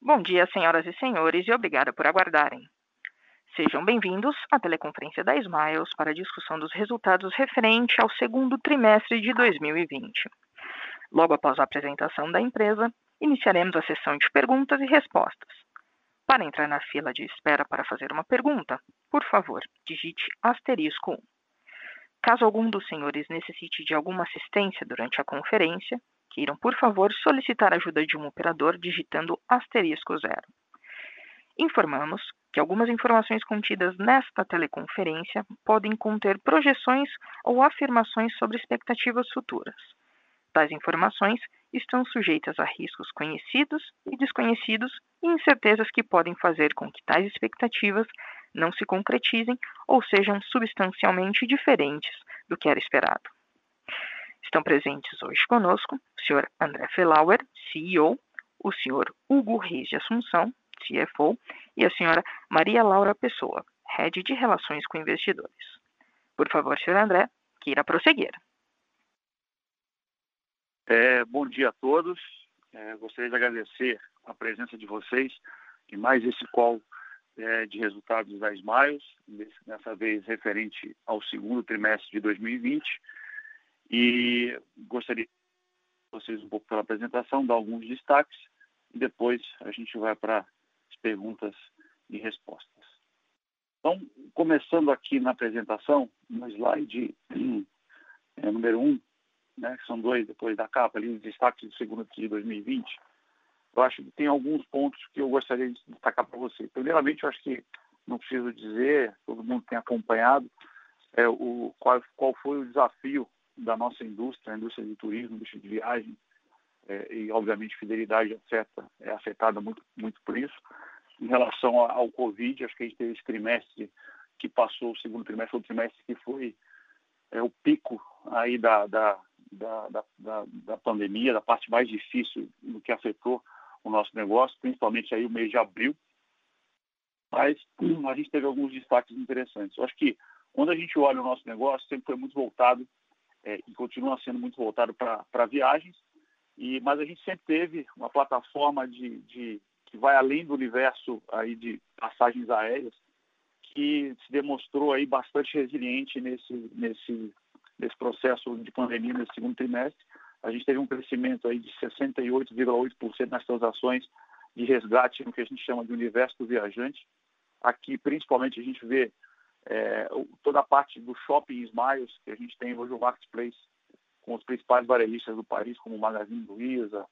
Bom dia, senhoras e senhores, e obrigada por aguardarem. Sejam bem-vindos à teleconferência da Smiles para a discussão dos resultados referente ao segundo trimestre de 2020. Logo após a apresentação da empresa, iniciaremos a sessão de perguntas e respostas. Para entrar na fila de espera para fazer uma pergunta, por favor, digite asterisco 1. Caso algum dos senhores necessite de alguma assistência durante a conferência, queiram, por favor, solicitar ajuda de um operador digitando asterisco zero. Informamos que algumas informações contidas nesta teleconferência podem conter projeções ou afirmações sobre expectativas futuras. Tais informações estão sujeitas a riscos conhecidos e desconhecidos e incertezas que podem fazer com que tais expectativas não se concretizem ou sejam substancialmente diferentes do que era esperado. Estão presentes hoje conosco o Sr. André Felauer, CEO, o Sr. Hugo Reis de Assunção, CFO, e a Sra. Maria Laura Pessoa, Head de Relações com Investidores. Por favor, Sr. André, queira prosseguir. É, bom dia a todos. É, gostaria de agradecer a presença de vocês em mais esse call é, de resultados da Smiles, dessa vez referente ao segundo trimestre de 2020. E gostaria de vocês um pouco pela apresentação, dar alguns destaques e depois a gente vai para as perguntas e respostas. Então, começando aqui na apresentação, no slide é, número 1, um, né, que são dois depois da capa, ali, os destaques do segundo TRI de 2020, eu acho que tem alguns pontos que eu gostaria de destacar para você. Primeiramente, eu acho que não preciso dizer, todo mundo tem acompanhado, é, o, qual, qual foi o desafio da nossa indústria, a indústria de turismo, indústria de viagem, é, e obviamente fidelidade afeta, é afetada muito, muito por isso. Em relação ao Covid, acho que a gente teve esse trimestre que passou, o segundo trimestre, o trimestre que foi é, o pico aí da, da, da, da, da, pandemia, da parte mais difícil do que afetou o nosso negócio, principalmente aí o mês de abril. Mas a gente teve alguns destaques interessantes. Eu acho que quando a gente olha o nosso negócio, sempre foi muito voltado é, e continua sendo muito voltado para viagens, e, mas a gente sempre teve uma plataforma de, de, que vai além do universo aí de passagens aéreas, que se demonstrou aí bastante resiliente nesse, nesse, nesse processo de pandemia nesse segundo trimestre. A gente teve um crescimento aí de 68,8% nas transações de resgate no que a gente chama de universo do viajante. Aqui, principalmente, a gente vê é, toda a parte do shopping Smiles, que a gente tem hoje o Marketplace, com os principais varejistas do país, como o Magazine Luiza,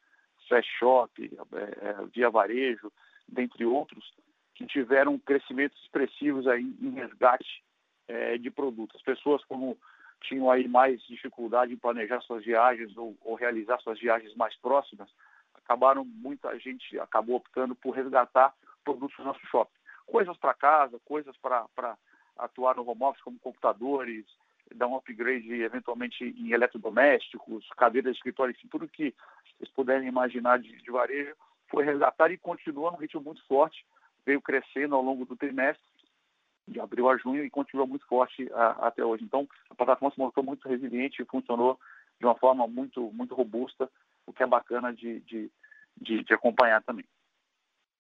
Fast Shop, é, é, Via Varejo, dentre outros, que tiveram crescimentos expressivos aí em resgate é, de produtos. As pessoas, como tinham aí mais dificuldade em planejar suas viagens ou, ou realizar suas viagens mais próximas, acabaram, muita gente acabou optando por resgatar produtos do nosso shopping. Coisas para casa, coisas para atuar no home office, como computadores, dar um upgrade eventualmente em eletrodomésticos, cadeiras de escritório, enfim, tudo que vocês puderem imaginar de, de varejo, foi resgatado e continua num ritmo muito forte, veio crescendo ao longo do trimestre de abril a junho e continua muito forte a, até hoje. Então, a plataforma se mostrou muito resiliente e funcionou de uma forma muito, muito robusta, o que é bacana de, de, de, de acompanhar também.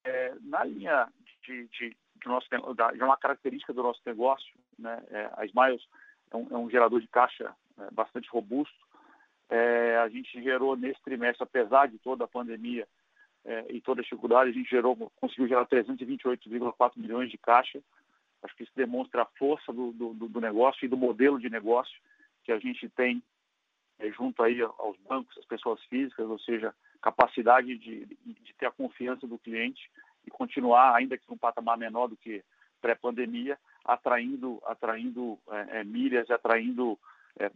É, na linha de, de, de, nosso, da, de uma característica do nosso negócio, né, é, a Smiles é um, é um, gerador de caixa é, bastante robusto. É, a gente gerou nesse trimestre, apesar de toda a pandemia é, e toda a dificuldade, a gente gerou, conseguiu gerar 328,4 milhões de caixa, Acho que isso demonstra a força do, do, do negócio e do modelo de negócio que a gente tem é, junto aí aos bancos, às pessoas físicas, ou seja, capacidade de, de ter a confiança do cliente e continuar, ainda que num patamar menor do que pré-pandemia, atraindo, atraindo é, é, milhas, atraindo, é,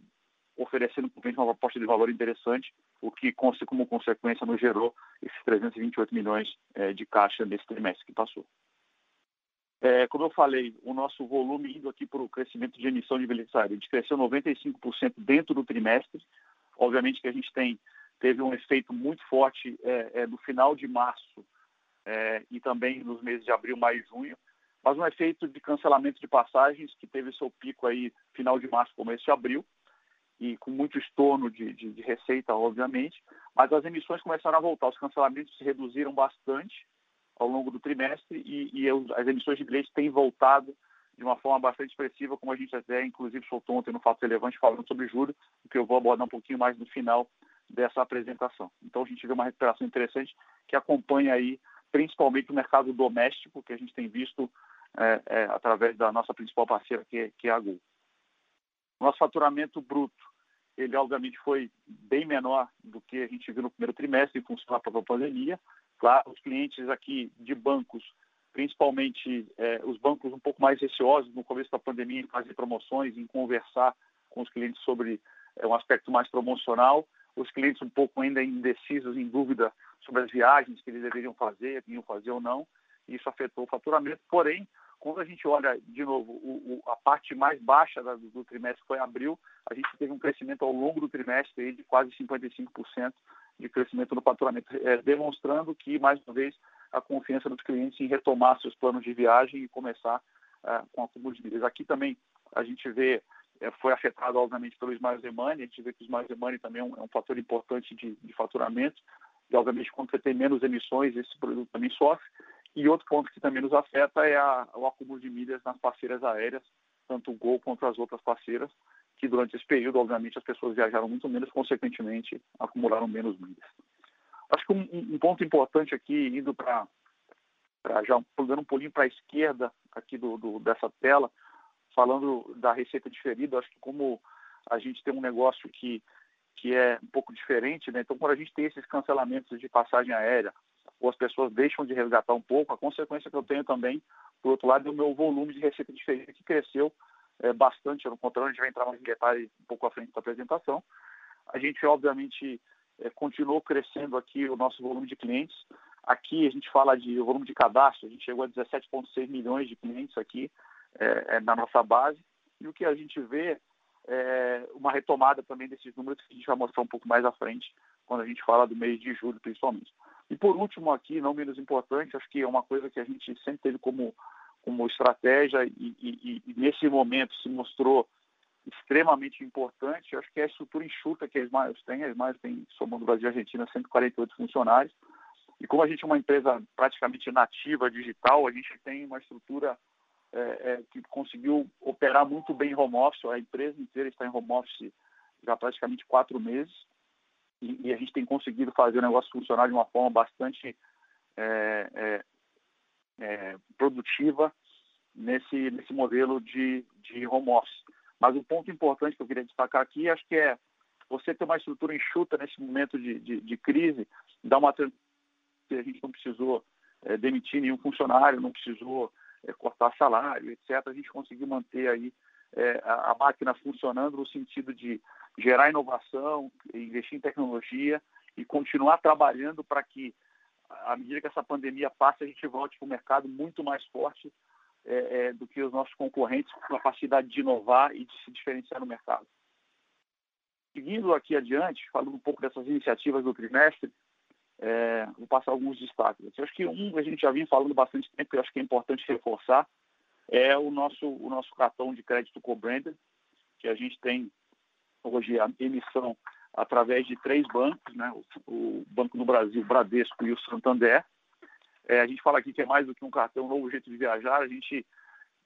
oferecendo para o cliente uma proposta de valor interessante, o que, como consequência, nos gerou esses 328 milhões é, de caixa nesse trimestre que passou. É, como eu falei, o nosso volume indo aqui para o crescimento de emissão de beneficiário, a gente cresceu 95% dentro do trimestre. Obviamente que a gente tem teve um efeito muito forte é, é, no final de março é, e também nos meses de abril, maio e junho, mas um efeito de cancelamento de passagens que teve seu pico aí final de março, começo de abril, e com muito estorno de, de, de receita, obviamente, mas as emissões começaram a voltar, os cancelamentos se reduziram bastante, ao longo do trimestre e, e as emissões de bilhetes têm voltado de uma forma bastante expressiva, como a gente até inclusive soltou ontem no Fato Relevante falando sobre juros, que eu vou abordar um pouquinho mais no final dessa apresentação. Então a gente vê uma recuperação interessante que acompanha aí principalmente o mercado doméstico, que a gente tem visto é, é, através da nossa principal parceira, que é, que é a Gol. Nosso faturamento bruto, ele obviamente foi bem menor do que a gente viu no primeiro trimestre em função da própria pandemia. Claro, os clientes aqui de bancos, principalmente é, os bancos um pouco mais receosos no começo da pandemia em fazer promoções, em conversar com os clientes sobre é, um aspecto mais promocional, os clientes um pouco ainda indecisos, em dúvida sobre as viagens que eles deveriam fazer, iam fazer ou não, isso afetou o faturamento. Porém, quando a gente olha, de novo, o, o, a parte mais baixa da, do trimestre foi abril, a gente teve um crescimento ao longo do trimestre aí de quase 55% de crescimento no faturamento, é, demonstrando que, mais uma vez, a confiança dos clientes em retomar seus planos de viagem e começar é, com acúmulo de milhas. Aqui também a gente vê foi afetado, obviamente, pelo The Money. A gente vê que o The Money também é um, é um fator importante de, de, faturamento. E, obviamente, quando você tem menos emissões, esse produto também sofre. E outro ponto que também nos afeta é a, o acúmulo de milhas nas parceiras aéreas, tanto o Gol quanto as outras parceiras, que durante esse período, obviamente, as pessoas viajaram muito menos, consequentemente, acumularam menos milhas. Acho que um, um ponto importante aqui, indo para já dando um pulinho para a esquerda aqui do, do, dessa tela, falando da receita diferida, acho que como a gente tem um negócio que, que é um pouco diferente, né? então quando a gente tem esses cancelamentos de passagem aérea, ou as pessoas deixam de resgatar um pouco, a consequência que eu tenho também, por outro lado, é o meu volume de receita diferida que cresceu é, bastante no controle, a gente vai entrar mais em detalhe um pouco à frente da apresentação. A gente, obviamente, é, continuou crescendo aqui o nosso volume de clientes. Aqui a gente fala de volume de cadastro, a gente chegou a 17,6 milhões de clientes aqui, é, é, na nossa base. E o que a gente vê é uma retomada também desses números que a gente vai mostrar um pouco mais à frente, quando a gente fala do mês de julho, principalmente. E por último aqui, não menos importante, acho que é uma coisa que a gente sempre teve como, como estratégia e, e, e nesse momento se mostrou extremamente importante, acho que é a estrutura enxuta que a Smiles tem. A Smiles tem, somando Brasil e Argentina, 148 funcionários. E como a gente é uma empresa praticamente nativa digital, a gente tem uma estrutura é, é, que conseguiu operar muito bem em home office. A empresa inteira está em home office já praticamente quatro meses e, e a gente tem conseguido fazer o negócio funcionar de uma forma bastante é, é, é produtiva nesse, nesse modelo de, de home office. Mas o ponto importante que eu queria destacar aqui, acho que é você ter uma estrutura enxuta nesse momento de, de, de crise, dá uma a gente não precisou é, demitir nenhum funcionário, não precisou é, cortar salário, etc., a gente conseguiu manter aí é, a, a, máquina funcionando no sentido de gerar inovação, investir em tecnologia e continuar trabalhando para que, à medida que essa pandemia passe, a gente volte para o mercado muito mais forte é, é, do que os nossos concorrentes, com capacidade de inovar e de se diferenciar no mercado. Seguindo aqui adiante, falando um pouco dessas iniciativas do trimestre, é, vou passar alguns destaques. Eu acho que um que a gente já vinha falando bastante tempo, eu acho que é importante reforçar, é o nosso, o nosso cartão de crédito co-branded, que a gente tem hoje a emissão através de três bancos, né? o, o Banco do Brasil, o Bradesco e o Santander. É, a gente fala aqui que é mais do que um cartão, um novo jeito de viajar. A gente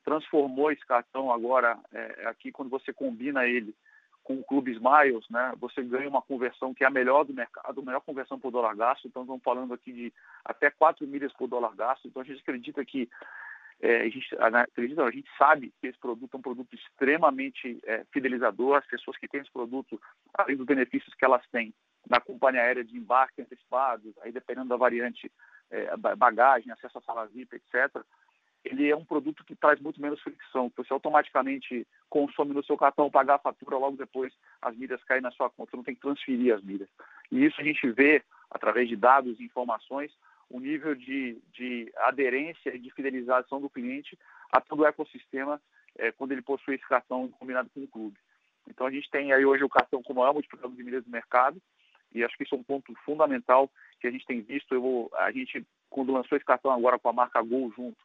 transformou esse cartão agora, é, aqui quando você combina ele com o Clube Smiles, né, você ganha uma conversão que é a melhor do mercado, a melhor conversão por dólar gasto. Então, estamos falando aqui de até 4 milhas por dólar gasto. Então, a gente acredita que, é, a, gente, acredita, a gente sabe que esse produto é um produto extremamente é, fidelizador. As pessoas que têm esse produto, além dos benefícios que elas têm na companhia aérea de embarque antecipado, aí dependendo da variante, é, bagagem, acesso à sala VIP, etc., ele é um produto que traz muito menos fricção. Você automaticamente consome no seu cartão, pagar a fatura, logo depois as milhas caem na sua conta, você não tem que transferir as milhas. E isso a gente vê, através de dados e informações, o nível de, de aderência e de fidelização do cliente a todo o ecossistema é, quando ele possui esse cartão combinado com o clube. Então a gente tem aí hoje o cartão como maior multiplicador de milhas do mercado e acho que isso é um ponto fundamental que a gente tem visto. Eu vou, a gente, quando lançou esse cartão agora com a marca Gol junto,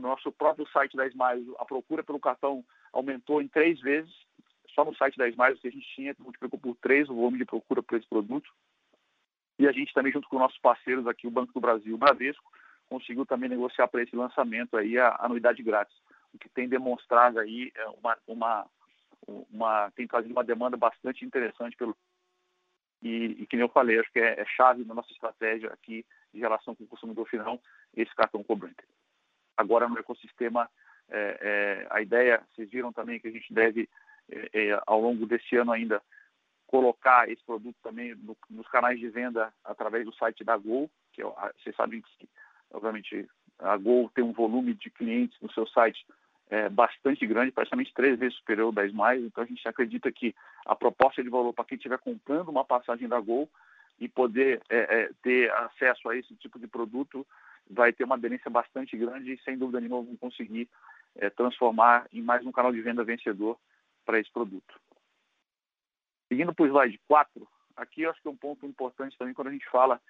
nosso próprio site da Smiles, a procura pelo cartão aumentou em três vezes. Só no site da Smiles que a gente tinha, multiplicou por três o volume de procura por esse produto. E a gente também, junto com nossos parceiros aqui, o Banco do Brasil e o Bradesco, conseguiu também negociar para esse lançamento aí a anuidade grátis, o que tem demonstrado aí é, uma, uma, uma tem trazido uma demanda bastante interessante pelo e, e que eu falei, acho que é, é chave na nossa estratégia aqui em relação com o consumidor final esse cartão cobrante. Agora no ecossistema é, é, a ideia, vocês viram também que a gente deve é, é ao longo desse ano ainda colocar esse produto também no, nos canais de venda através do site da Gol, que é, vocês sabem que, obviamente, a Gol tem um volume de clientes no seu site é, bastante grande, praticamente três vezes superior 10 mais. Então a gente acredita que a proposta de valor para quem estiver comprando uma passagem da Gol e poder ter acesso a esse tipo de produto vai ter uma aderência bastante grande e sem dúvida nenhuma vão conseguir é, transformar em mais um canal de venda vencedor para esse produto. Seguindo para o slide 4, aqui eu acho que é um ponto importante também quando a gente fala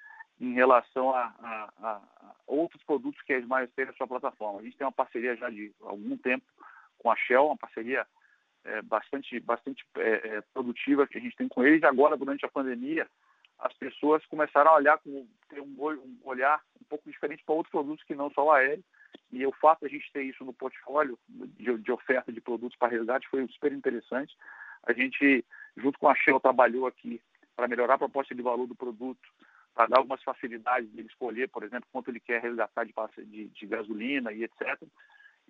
em relação a, a, a outros produtos que a Smiles tem na sua plataforma. A gente tem uma parceria já de algum tempo com a Shell, uma parceria é, bastante, bastante é, produtiva que a gente tem com eles. Agora, durante a pandemia, as pessoas começaram a olhar com ter um, olhar um pouco diferente para outros produtos que não só o aéreo. E o fato de a gente ter isso no portfólio de, de oferta de produtos para resgate foi super interessante. A gente junto com a Shell, trabalhou aqui para melhorar a proposta de valor do produto, para dar algumas facilidades de ele escolher, por exemplo, quanto ele quer resgatar de, de, de gasolina e etc.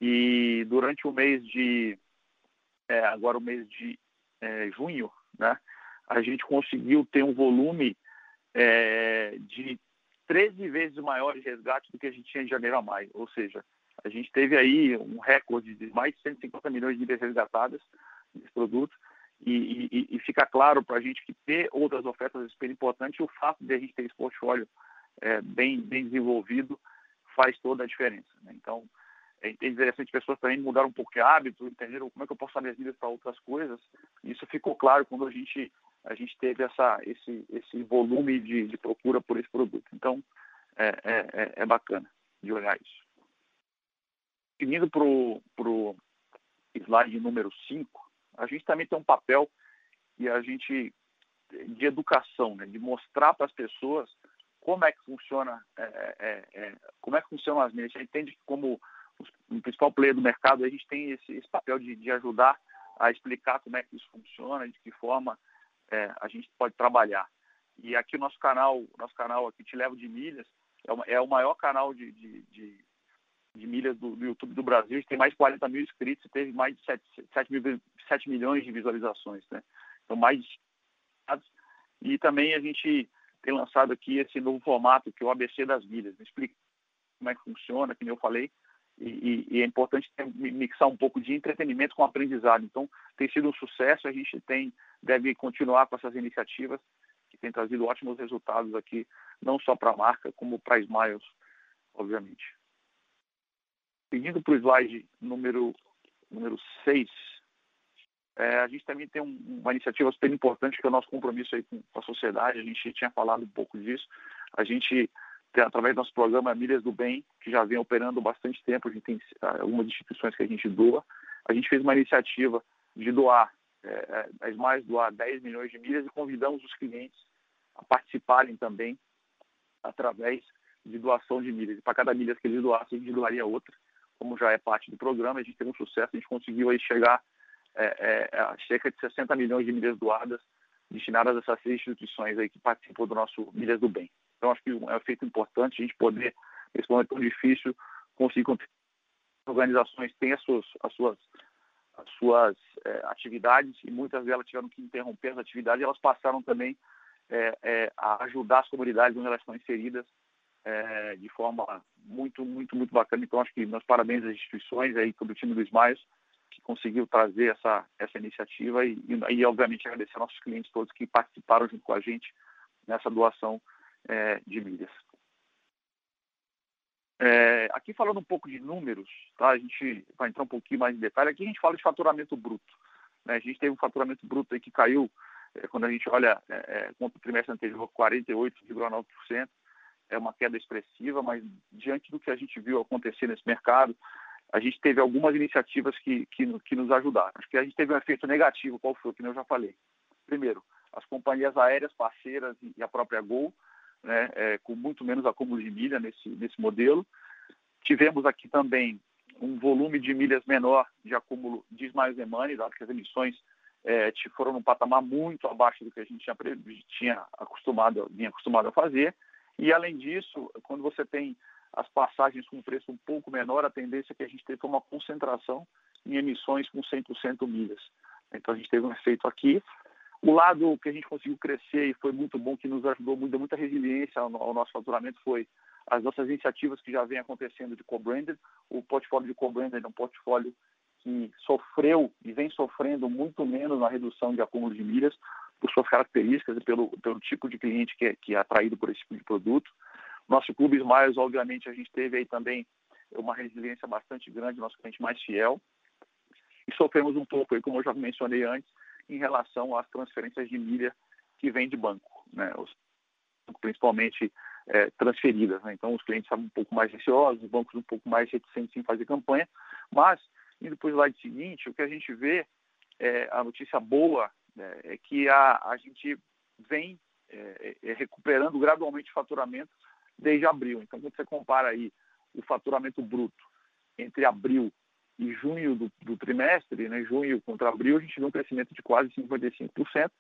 E durante o mês de, é, agora o mês de é, junho, né, a gente conseguiu ter um volume é, de 13 vezes maior de resgate do que a gente tinha de janeiro a maio. Ou seja, a gente teve aí um recorde de mais de 150 milhões de milhas resgatadas desse produto e, e, e fica claro para a gente que ter outras ofertas é super importante e o fato de a gente ter esse portfólio é, bem, bem desenvolvido faz toda a diferença. Né? Então, é interessante pessoas também mudaram um pouco de hábito, entenderam como é que eu posso usar minhas vidas para outras coisas. Isso ficou claro quando a gente a gente teve essa esse esse volume de, de procura por esse produto. Então é, é, é, é bacana de olhar isso. Seguindo para o slide número 5, a gente também tem um papel e a gente de educação, né, de mostrar para as pessoas como é que funciona, é, é, é, como é que funcionam as mídias. A gente entende que como o principal player do mercado, a gente tem esse, esse papel de, de, ajudar a explicar como é que isso funciona, de que forma é, a gente pode trabalhar. E aqui o nosso canal, nosso canal aqui Te Levo de Milhas, é, uma, é o maior canal de, de, de de milhas do, do, YouTube do Brasil, a gente tem mais de 40 mil inscritos e teve mais de 7, 7, mil, 7 milhões de visualizações, né? Então, mais e também a gente tem lançado aqui esse novo formato, que é o ABC das milhas. Me explica como é que funciona, que eu falei, e, e, é importante mixar um pouco de entretenimento com aprendizado. Então, tem sido um sucesso, a gente tem deve continuar com essas iniciativas que têm trazido ótimos resultados aqui, não só para a marca, como para a Smiles, obviamente. Seguindo para o slide número, número 6, é, a gente também tem um, uma iniciativa super importante, que é o nosso compromisso aí com, a sociedade. A gente tinha falado um pouco disso. A gente, tem, através do nosso programa Milhas do Bem, que já vem operando bastante tempo, a gente tem ah, algumas instituições que a gente doa. A gente fez uma iniciativa de doar, é, é, mais doar 10 milhões de milhas e convidamos os clientes a participarem também através de doação de milhas. E para cada milha que eles doassem, a gente doaria outra como já é parte do programa, a gente teve um sucesso, a gente conseguiu aí chegar é, é, a cerca de 60 milhões de milhas doadas destinadas a essas instituições aí que participam do nosso Milhas do Bem. Então, acho que é um feito importante a gente poder, nesse momento tão difícil, conseguir organizações têm as suas, as suas, as suas é, atividades e muitas delas tiveram que interromper as atividades e elas passaram também é, é, a ajudar as comunidades onde elas estão inseridas de forma muito, muito, muito bacana. Então, acho que meus parabéns às instituições aí, todo o time do Smiles, que conseguiu trazer essa, essa iniciativa e, e, e, obviamente, agradecer aos nossos clientes todos que participaram junto com a gente nessa doação é, de milhas. É, aqui falando um pouco de números, tá? a gente vai entrar um pouquinho mais em detalhe. Aqui a gente fala de faturamento bruto. Né? A gente teve um faturamento bruto aí que caiu, é, quando a gente olha é, é contra o trimestre anterior, 48,9% é uma queda expressiva, mas diante do que a gente viu acontecer nesse mercado, a gente teve algumas iniciativas que, que, que nos ajudaram. Acho que a gente teve um efeito negativo, qual foi, que eu já falei. Primeiro, as companhias aéreas parceiras e a própria Gol, né, é, com muito menos acúmulo de milha nesse, nesse modelo. Tivemos aqui também um volume de milhas menor de acúmulo de Smiles and Money, dado que as emissões é, foram num patamar muito abaixo do que a gente tinha, tinha acostumado, vinha acostumado a fazer. E, além disso, quando você tem as passagens com preço um pouco menor, a tendência é que a gente teve uma concentração em emissões com 100% milhas. Então, a gente teve um efeito aqui. O lado que a gente conseguiu crescer e foi muito bom, que nos ajudou muito, muita resiliência ao, nosso faturamento, foi as nossas iniciativas que já vêm acontecendo de co-branded. O portfólio de co-branded é um portfólio que sofreu e vem sofrendo muito menos na redução de acúmulo de milhas por suas características e pelo, pelo tipo de cliente que é, que é atraído por esse tipo de produto. Nosso Clube Smiles, obviamente, a gente teve aí também uma resiliência bastante grande, nosso cliente mais fiel. E sofremos um pouco, aí, como eu já mencionei antes, em relação às transferências de milha que vêm de banco, né? Os, principalmente é, transferidas. Né? Então, os clientes estavam um pouco mais receosos, os bancos um pouco mais reticentes em fazer campanha, mas Indo para o slide seguinte, o que a gente vê, é, a notícia boa né, é que a, a gente vem é, é, recuperando gradualmente o faturamento desde abril. Então, quando você compara aí o faturamento bruto entre abril e junho do, do trimestre, né, junho contra abril, a gente vê um crescimento de quase 55%.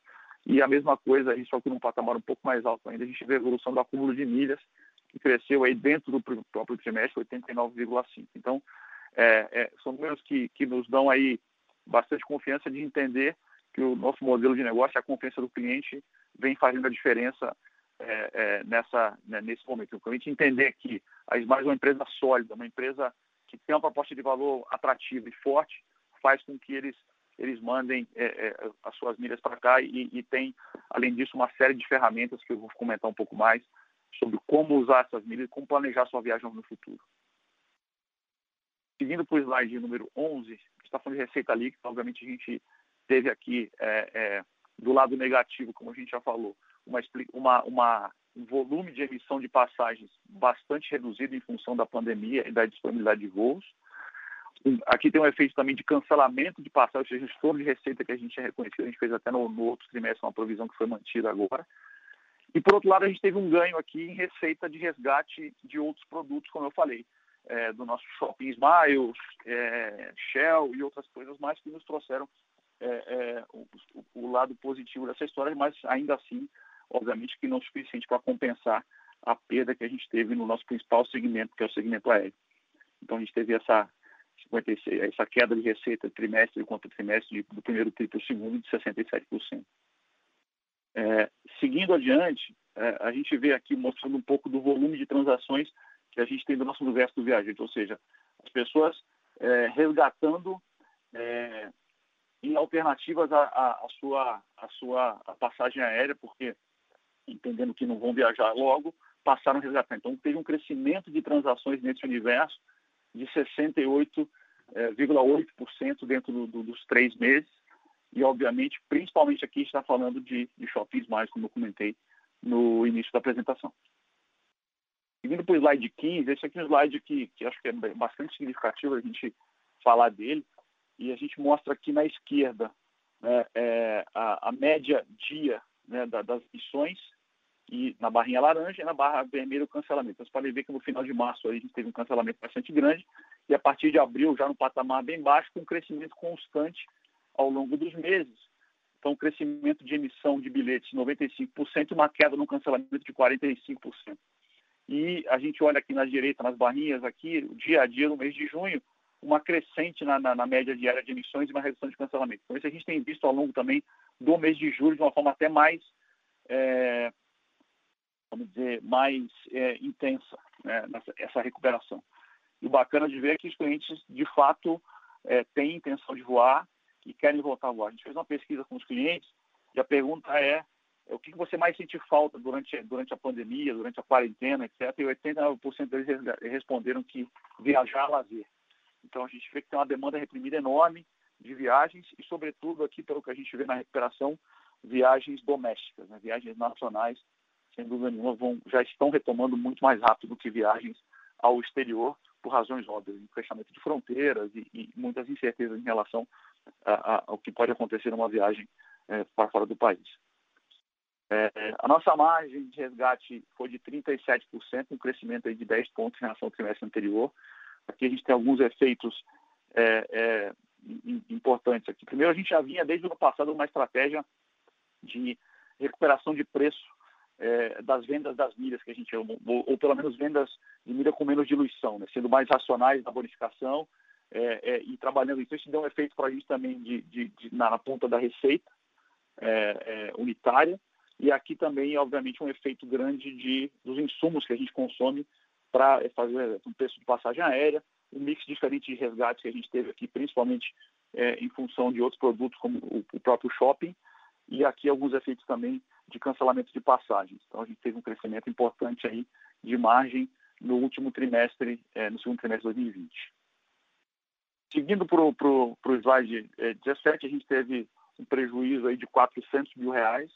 E a mesma coisa, aí, só que num patamar um pouco mais alto ainda, a gente vê a evolução do acúmulo de milhas, que cresceu aí dentro do próprio trimestre, 89,5%. Então, é, é, são números que, que nos dão aí bastante confiança de entender que o nosso modelo de negócio, a confiança do cliente, vem fazendo a diferença é, é nessa, né, nesse momento. O cliente entender que a Smiles é uma empresa sólida, uma empresa que tem uma proposta de valor atrativa e forte, faz com que eles eles mandem é, é, as suas milhas para cá e, e, tem, além disso, uma série de ferramentas que eu vou comentar um pouco mais sobre como usar essas milhas e como planejar sua viagem no futuro. Seguindo para o slide número 11, está falando de receita líquida, obviamente a gente teve aqui, é, é, do lado negativo, como a gente já falou, uma, uma, uma, um volume de emissão de passagens bastante reduzido em função da pandemia e da disponibilidade de voos. Aqui tem um efeito também de cancelamento de passagens, ou seja, o estouro de receita que a gente tinha reconhecido, a gente fez até no, no outro trimestre uma provisão que foi mantida agora. E, por outro lado, a gente teve um ganho aqui em receita de resgate de outros produtos, como eu falei é, do nosso Shopping Smiles, é, Shell e outras coisas mais que nos trouxeram é, é o, o, lado positivo dessa história, mas ainda assim, obviamente que não é suficiente para compensar a perda que a gente teve no nosso principal segmento, que é o segmento aéreo. Então a gente teve essa 56, essa queda de receita trimestre contra trimestre do primeiro tri para o segundo de 67%. É, seguindo adiante, é, a gente vê aqui mostrando um pouco do volume de transações que a gente tem do nosso universo do viajante, ou seja, as pessoas é, resgatando é, em alternativas à, sua, a sua a passagem aérea, porque entendendo que não vão viajar logo, passaram a resgatar. Então, teve um crescimento de transações nesse universo de 68,8% é, dentro do, do, dos três meses. E, obviamente, principalmente aqui está falando de, de shoppings mais, como eu comentei no início da apresentação. Seguindo para o slide 15, esse aqui é um slide que, que acho que é bastante significativo a gente falar dele, e a gente mostra aqui na esquerda né, é, a, a, média dia né, da, das missões, e na barrinha laranja e na barra vermelha o cancelamento. Então, você pode ver que no final de março a gente teve um cancelamento bastante grande, e a partir de abril, já no patamar bem baixo, com um crescimento constante ao longo dos meses. Então, crescimento de emissão de bilhetes 95% e uma queda no cancelamento de 45%. E a gente olha aqui na direita, nas barrinhas aqui, dia a dia no mês de junho, uma crescente na, na, na, média diária de emissões e uma redução de cancelamento. Então, isso a gente tem visto ao longo também do mês de julho de uma forma até mais, é, vamos dizer, mais é, intensa, né, nessa, essa recuperação. E bacana de ver é que os clientes, de fato, é, têm intenção de voar e querem voltar a voar. A gente fez uma pesquisa com os clientes e a pergunta é o que você mais sentiu falta durante, durante a pandemia, durante a quarentena, etc. E 89% deles responderam que viajar é lazer. Então a gente vê que tem uma demanda reprimida enorme de viagens e, sobretudo, aqui, pelo que a gente vê na recuperação, viagens domésticas, né? viagens nacionais, sem dúvida nenhuma, vão, já estão retomando muito mais rápido do que viagens ao exterior, por razões óbvias, fechamento de fronteiras e, e muitas incertezas em relação a, a, ao que pode acontecer numa viagem é, para fora do país. É, a nossa margem de resgate foi de 37%, um crescimento de 10 pontos em relação ao trimestre anterior. Aqui a gente tem alguns efeitos é, é, importantes aqui. Primeiro, a gente já vinha desde o ano passado uma estratégia de recuperação de preço é, das vendas das milhas que a gente ou, ou, pelo menos vendas de milha com menos diluição, né? sendo mais racionais na bonificação é, é, e trabalhando isso. Isso deu um efeito para a gente também de, de, de na, na, ponta da receita é, é, unitária e aqui também, obviamente, um efeito grande de, dos insumos que a gente consome para fazer um preço de passagem aérea, um mix diferente de resgates que a gente teve aqui, principalmente é, em função de outros produtos como o, o, próprio shopping, e aqui alguns efeitos também de cancelamento de passagens. Então a gente teve um crescimento importante aí de margem no último trimestre, é, no segundo trimestre de 2020. Seguindo para o slide é, 17, a gente teve um prejuízo aí de 400 mil reais.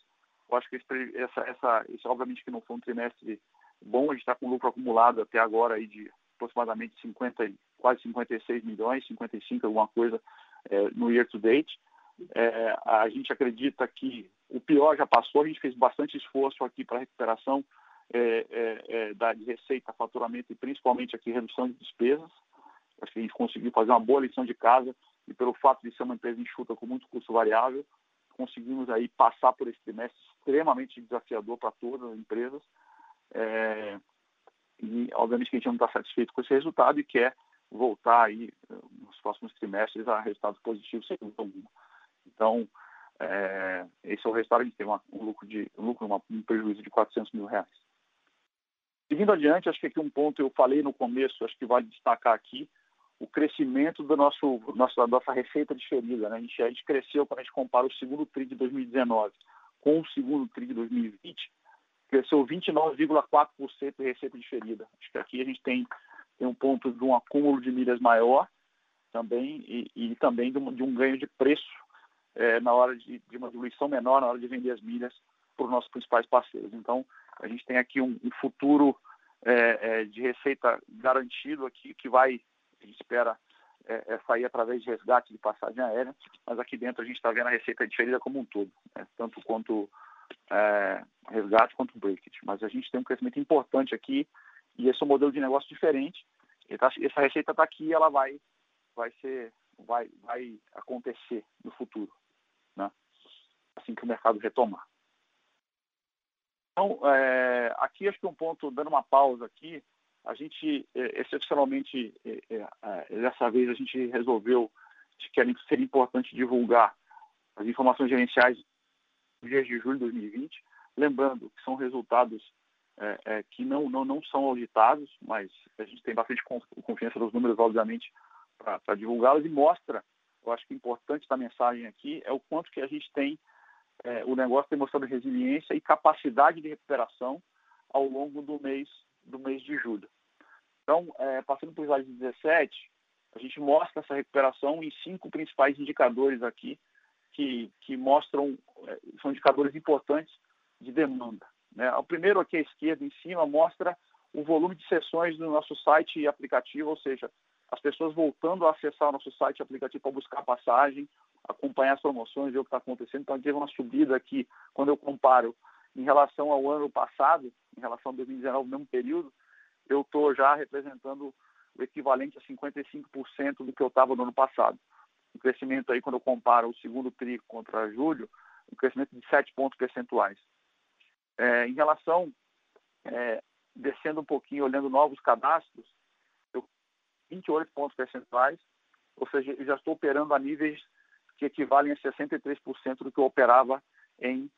Eu acho que esse, essa, essa, esse, obviamente que não foi um trimestre bom, a gente está com lucro acumulado até agora aí de aproximadamente 50, quase 56 milhões, 55 alguma coisa é, no year to date. É, a gente acredita que o pior já passou, a gente fez bastante esforço aqui para recuperação é, é, é, da de receita, faturamento e principalmente aqui redução de despesas. Acho que a gente conseguiu fazer uma boa lição de casa e pelo fato de ser uma empresa enxuta com muito custo variável, conseguimos aí passar por esse trimestre extremamente desafiador para todas as empresas. É, e obviamente que a gente não está satisfeito com esse resultado e quer voltar aí nos próximos trimestres a resultados positivos sem dúvida alguma. Então, é, esse é o gente tem uma, um lucro, de, um, lucro uma, um prejuízo de 400 mil reais. Seguindo adiante, acho que aqui um ponto eu falei no começo, acho que vale destacar aqui, o crescimento do nosso, nosso, da nossa receita diferida. Né? A, gente, a gente cresceu, quando a gente compara o segundo TRI de 2019 com o segundo TRI de 2020, cresceu 29,4% de receita diferida. Acho que aqui a gente tem, tem um ponto de um acúmulo de milhas maior também e, e também de um, de um, ganho de preço é, na hora de, de, uma diluição menor na hora de vender as milhas para os nossos principais parceiros. Então, a gente tem aqui um, um futuro é, é, de receita garantido aqui que vai, a gente espera é, é, sair através de resgate de passagem aérea, mas aqui dentro a gente está vendo a receita diferida como um todo, né? tanto quanto é, resgate quanto breakage. Mas a gente tem um crescimento importante aqui e esse é um modelo de negócio diferente. Tá, essa receita está aqui e ela vai, vai, ser, vai, vai acontecer no futuro? Assim que o mercado retomar. Então, é, aqui acho que um ponto, dando uma pausa aqui, a gente, é, excepcionalmente, é, é, é, dessa vez a gente resolveu que seria importante divulgar as informações gerenciais dias de julho de 2020. Lembrando que são resultados é, é, que não, não, não são auditados, mas a gente tem bastante confiança nos números, obviamente, para divulgá-los e mostra, eu acho que importante da mensagem aqui é o quanto que a gente tem, é, o negócio tem mostrado resiliência e capacidade de recuperação ao longo do mês, do mês de julho. Então, é, passando para o slide 17, a gente mostra essa recuperação em cinco principais indicadores aqui, que, que mostram, é, são indicadores importantes de demanda. Né? O primeiro aqui à esquerda, em cima, mostra o volume de sessões do nosso site e aplicativo, ou seja, as pessoas voltando a acessar o nosso site e aplicativo para buscar passagem, acompanhar as promoções, ver o que está acontecendo. Então, teve uma subida aqui, quando eu comparo em relação ao ano passado, em relação a 2019, no mesmo período, eu estou já representando o equivalente a 55% do que eu estava no ano passado um crescimento aí, quando eu comparo o segundo TRI contra julho, um crescimento de 7 pontos percentuais. É, em relação, é, descendo um pouquinho, olhando novos cadastros, eu, 28 pontos percentuais, ou seja, eu já estou operando a níveis que equivalem a 63% do que eu operava em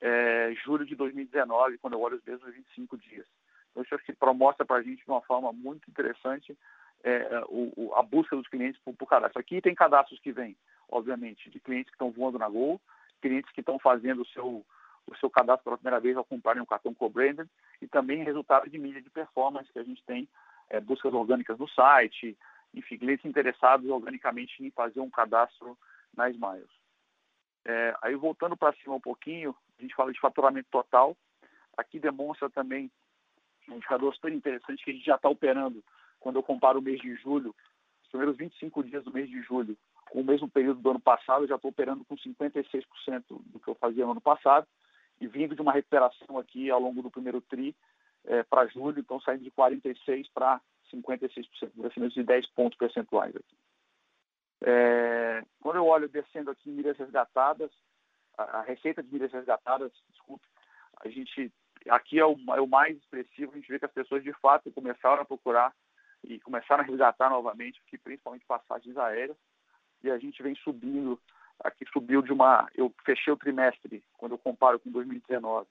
é, julho de 2019, quando eu olho os mesmos 25 dias. Então, isso acho que mostra para a gente de uma forma muito interessante é, o, a busca dos clientes por, por, cadastro. Aqui tem cadastros que vêm, obviamente, de clientes que estão voando na Gol, clientes que estão fazendo o seu, o seu cadastro pela primeira vez ao comprarem um cartão co-branded e também resultado de mídia de performance que a gente tem, é, buscas orgânicas no site, enfim, clientes interessados organicamente em fazer um cadastro na Smiles. É, aí voltando para cima um pouquinho, a gente fala de faturamento total. Aqui demonstra também um indicador super interessante que a gente já está operando quando eu comparo o mês de julho, os primeiros 25 dias do mês de julho, com o mesmo período do ano passado, eu já estou operando com 56% do que eu fazia no ano passado. e vindo de uma recuperação aqui ao longo do primeiro TRI é, para julho, então saindo de 46% para 56%, crescimento de 10 pontos percentuais aqui. É, quando eu olho descendo aqui milhas resgatadas, a, a, receita de milhas resgatadas, desculpe, a gente aqui é o, é o, mais expressivo, a gente vê que as pessoas de fato começaram a procurar e começaram a resgatar novamente, aqui, principalmente passagens aéreas, e a gente vem subindo, aqui subiu de uma, eu fechei o trimestre, quando eu comparo com 2019,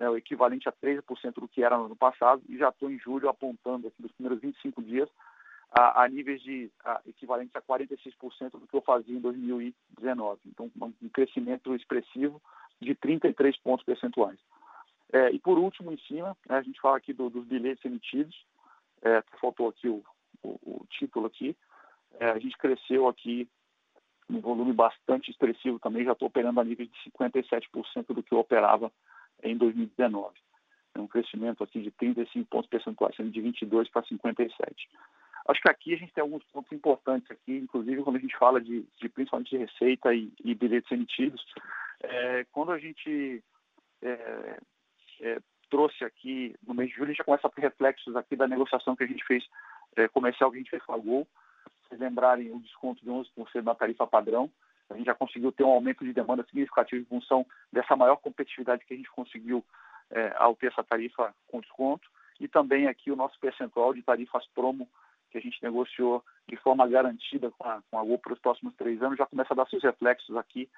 né, o equivalente a 13% do que era no ano passado, e já estou em julho apontando aqui nos primeiros 25 dias a, a níveis de a, equivalentes a 46% do que eu fazia em 2019. Então, um crescimento expressivo de 33 pontos percentuais. É, e por último, em cima, né, a gente fala aqui do, dos bilhetes emitidos, é, faltou aqui o, o, o título aqui, é, a gente cresceu aqui um volume bastante expressivo também, já estou operando a nível de 57% do que eu operava em 2019. É um crescimento aqui de 35 pontos percentuais, sendo de 22 para 57. Acho que aqui a gente tem alguns pontos importantes aqui, inclusive quando a gente fala de, de principalmente de receita e, e bilhetes emitidos. É, quando a gente é, é, trouxe aqui no mês de julho, a gente já começa a ter reflexos aqui da negociação que a gente fez é, comercial que a gente fez com a Gol. Vocês lembrarem o desconto de 11% na tarifa padrão, a gente já conseguiu ter um aumento de demanda significativo em função dessa maior competitividade que a gente conseguiu é, ao ter essa tarifa com desconto. E também aqui o nosso percentual de tarifas promo que a gente negociou de forma garantida com a, com a Gol para os próximos três anos, já começa a dar seus reflexos aqui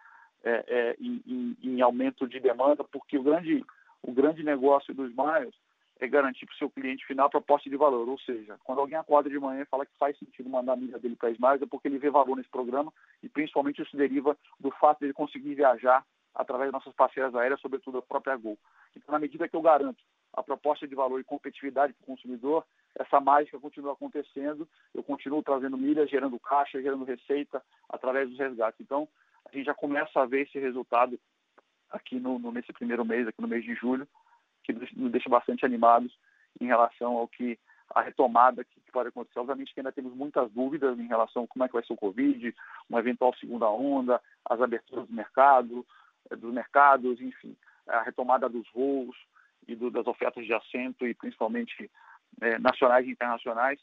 é, é, em, em, em, aumento de demanda, porque o grande, o grande negócio dos Miles é garantir para o seu cliente final a proposta de valor. Ou seja, quando alguém acorda de manhã e fala que faz sentido mandar a milha dele para Smiles, é porque ele vê valor nesse programa e principalmente isso deriva do fato de ele conseguir viajar através das nossas parceiras aéreas, sobretudo a própria Gol. Então, na medida que eu garanto a proposta de valor e competitividade para o consumidor, essa mágica continua acontecendo, eu continuo trazendo milhas, gerando caixa, gerando receita através dos resgates. Então, a gente já começa a ver esse resultado aqui no, no nesse primeiro mês, aqui no mês de julho, que nos deixa bastante animados em relação ao que a retomada que pode acontecer. Obviamente que ainda temos muitas dúvidas em relação a como é que vai ser o Covid, uma eventual segunda onda, as aberturas do mercado, eh, dos mercados, enfim, a retomada dos voos e do, das ofertas de assento e principalmente é, nacionais e internacionais.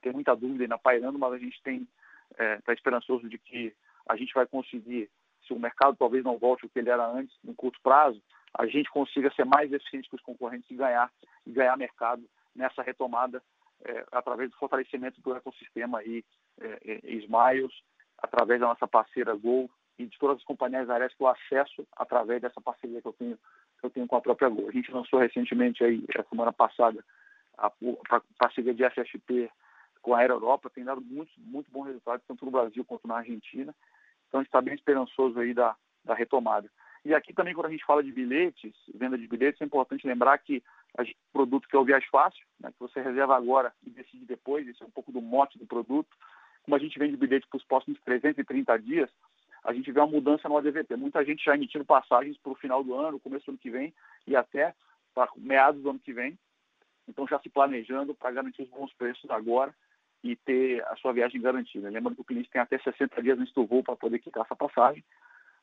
Tem muita dúvida ainda pairando, mas a gente tem está é, esperançoso de que a gente vai conseguir, se o mercado talvez não volte o que ele era antes, no curto prazo, a gente consiga ser mais eficiente que os concorrentes e ganhar, e ganhar mercado nessa retomada é, através do fortalecimento do ecossistema aí, é, é, Smiles, através da nossa parceira Gol e de todas as companhias aéreas que eu acesso através dessa parceria que eu tenho, que eu tenho com a própria Gol. A gente lançou recentemente aí, a semana passada, a, a parceria de SSP com a Aero Europa tem dado muito, muito bom resultado, tanto no Brasil quanto na Argentina. Então, a gente está bem esperançoso aí da, da retomada. E aqui também, quando a gente fala de bilhetes, venda de bilhetes, é importante lembrar que o produto que é o Viagem Fácil, né, que você reserva agora e decide depois, isso é um pouco do mote do produto. Como a gente vende bilhete para os próximos 330 dias, a gente vê uma mudança no ADVP. Muita gente já emitindo passagens para o final do ano, começo do ano que vem e até para meados do ano que vem. Então, já se planejando para garantir os bons preços agora e ter a sua viagem garantida. Lembrando que o cliente tem até 60 dias antes do voo para poder quitar essa passagem,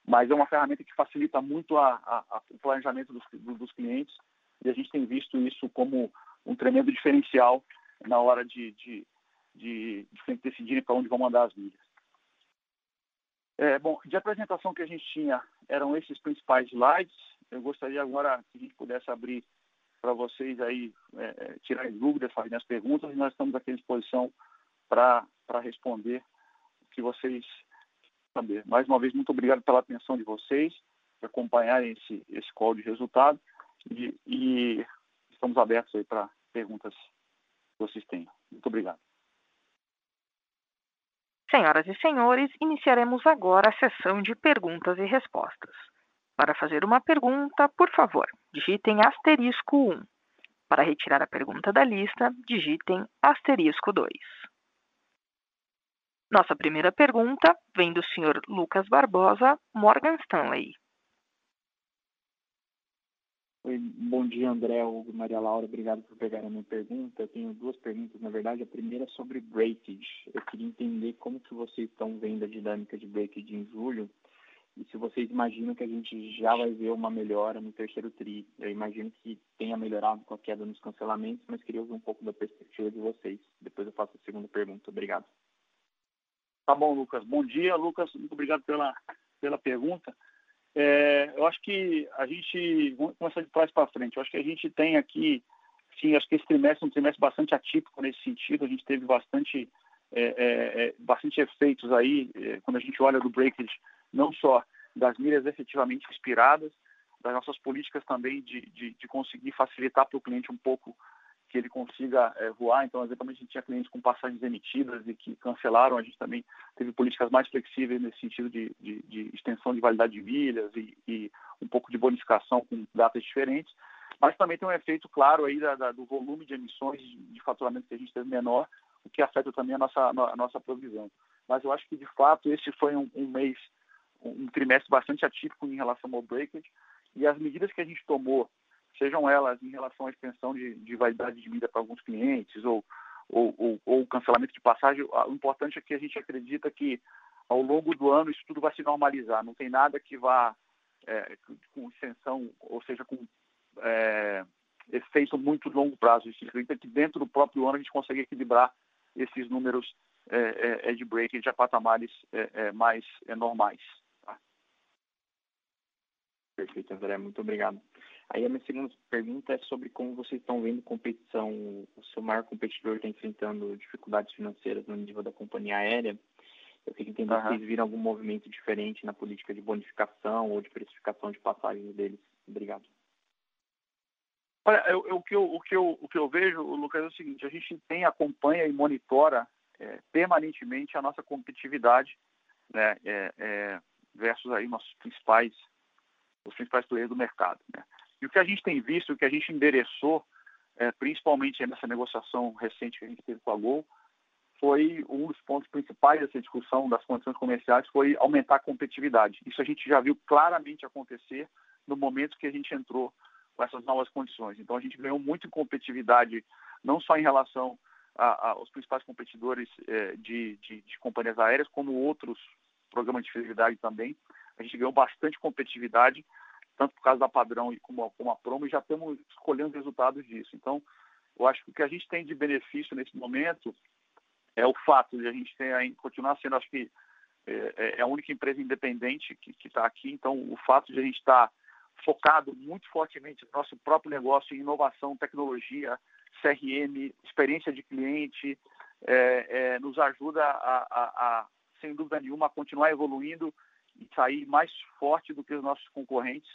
mas é uma ferramenta que facilita muito a, a, a, o planejamento dos, dos clientes e a gente tem visto isso como um tremendo diferencial na hora de, de, de, de decidirem para onde vão mandar as milhas. É, bom, de apresentação que a gente tinha eram esses principais slides. Eu gostaria agora que a gente pudesse abrir para vocês aí é, é tirarem dúvidas, fazerem as perguntas, e nós estamos aqui à disposição para responder o que vocês saber. Mais uma vez, muito obrigado pela atenção de vocês, por acompanharem esse, esse call de resultado e, e estamos abertos aí para perguntas que vocês tenham. Muito obrigado. Senhoras e senhores, iniciaremos agora a sessão de perguntas e respostas. Para fazer uma pergunta, por favor, digitem asterisco 1. Para retirar a pergunta da lista, digitem asterisco 2. Nossa primeira pergunta vem do Sr. Lucas Barbosa, Morgan Stanley. Oi, bom dia, André, Hugo, Maria Laura. Obrigado por pegar a minha pergunta. Eu tenho duas perguntas, na verdade. A primeira é sobre breakage. Eu queria entender como que vocês estão vendo a dinâmica de breakage em julho e se vocês imaginam que a gente já vai ver uma melhora no terceiro TRI. Eu imagino que tenha melhorado com a queda nos cancelamentos, mas queria ouvir um pouco da perspectiva de vocês. Depois eu faço a segunda pergunta. Obrigado. Tá bom, Lucas. Bom dia, Lucas. Muito obrigado pela, pela pergunta. É, eu acho que a gente, vamos começar de trás para frente, eu acho que a gente tem aqui, sim, acho que esse trimestre é um trimestre bastante atípico nesse sentido, a gente teve bastante, é, é, é bastante efeitos aí, é, quando a gente olha do breakage, não só das milhas efetivamente expiradas, das nossas políticas também de, de, de conseguir facilitar para o cliente um pouco que ele consiga é, voar. Então, exatamente, a gente tinha clientes com passagens emitidas e que cancelaram. A gente também teve políticas mais flexíveis nesse sentido de, de, de extensão de validade de milhas e, e, um pouco de bonificação com datas diferentes. Mas também tem um efeito claro aí da, da, do volume de emissões de faturamento que a gente teve menor, o que afeta também a nossa, a nossa provisão. Mas eu acho que, de fato, esse foi um, um mês, um trimestre bastante atípico em relação ao breakage. E as medidas que a gente tomou sejam elas em relação à extensão de, de validade de milha para alguns clientes ou, ou, ou, ou, cancelamento de passagem, o importante é que a gente acredita que ao longo do ano isso tudo vai se normalizar. Não tem nada que vá é, com extensão, ou seja, com é, efeito muito longo prazo. A gente acredita que dentro do próprio ano a gente consegue equilibrar esses números é, é, é de break de patamares é, mais normais. Perfeito, André. Muito obrigado. Aí a minha segunda pergunta é sobre como vocês estão vendo competição, o seu maior competidor está enfrentando dificuldades financeiras no nível da companhia aérea. Eu queria entender uhum. se vocês viram algum movimento diferente na política de bonificação ou de precificação de passagens deles. Obrigado. Olha, eu, eu, o, que eu, o, que eu, o que eu vejo, Lucas, é o seguinte, a gente tem, acompanha e monitora é, permanentemente a nossa competitividade né, é, é, versus aí nossos principais, os principais players do mercado. Né? E o que a gente tem visto, o que a gente endereçou, é, principalmente nessa negociação recente que a gente teve com a Gol, foi um dos pontos principais dessa discussão das condições comerciais foi aumentar a competitividade. Isso a gente já viu claramente acontecer no momento que a gente entrou com essas novas condições. Então a gente ganhou muito em competitividade, não só em relação a, a, aos principais competidores é, de, de, de, companhias aéreas, como outros programas de fidelidade também. A gente ganhou bastante competitividade tanto por causa da padrão e como, como a promo, e já estamos escolhendo os resultados disso. Então, eu acho que o que a gente tem de benefício nesse momento é o fato de a gente ter, continuar sendo, acho que, é, é, é a única empresa independente que está aqui. Então, o fato de a gente estar tá focado muito fortemente no nosso próprio negócio em inovação, tecnologia, CRM, experiência de cliente, é, é, nos ajuda a, a, a, sem dúvida nenhuma, a continuar evoluindo e sair mais forte do que os nossos concorrentes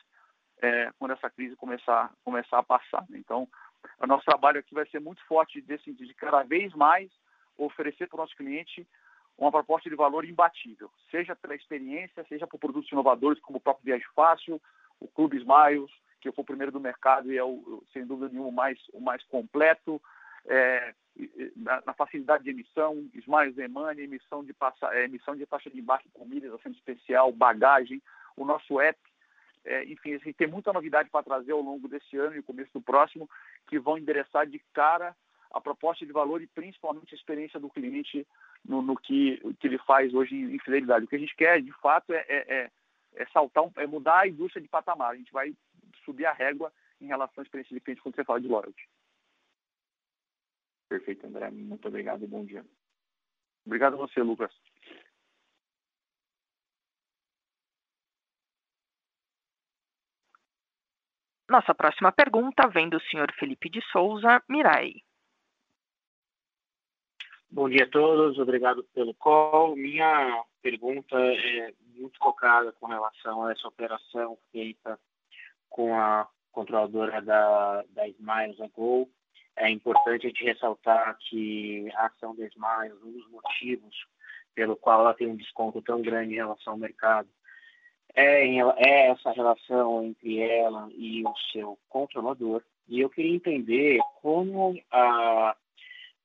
é, quando essa crise começar, começar a passar. Então, o nosso trabalho aqui vai ser muito forte de cada vez mais oferecer para o nosso cliente uma proposta de valor imbatível, seja pela experiência, seja por produtos inovadores como o próprio Viagem Fácil, o Clube Smiles, que foi o primeiro do mercado e é, o, sem dúvida nenhuma, o mais, o mais completo, é, na, na, facilidade de emissão, Smiles Money, emissão de, passa, é, emissão de taxa de embarque por milhas, assento especial, bagagem, o nosso app, é, enfim, assim, tem muita novidade para trazer ao longo desse ano e começo do próximo, que vão endereçar de cara a proposta de valor e principalmente a experiência do cliente no, no que, que ele faz hoje em, fidelidade. O que a gente quer, de fato, é, é, é, é saltar, um, é mudar a indústria de patamar. A gente vai subir a régua em relação à experiência de cliente quando você fala de loyalty. Perfeito, André. Muito obrigado e bom dia. Obrigado a você, Lucas. Nossa próxima pergunta vem do senhor Felipe de Souza, Mirai. Bom dia a todos, obrigado pelo call. Minha pergunta é muito focada com relação a essa operação feita com a controladora da, da Smiles a Gol. É importante ressaltar que a ação da um dos motivos pelo qual ela tem um desconto tão grande em relação ao mercado, é, é essa relação entre ela e o seu controlador. E eu queria entender como a,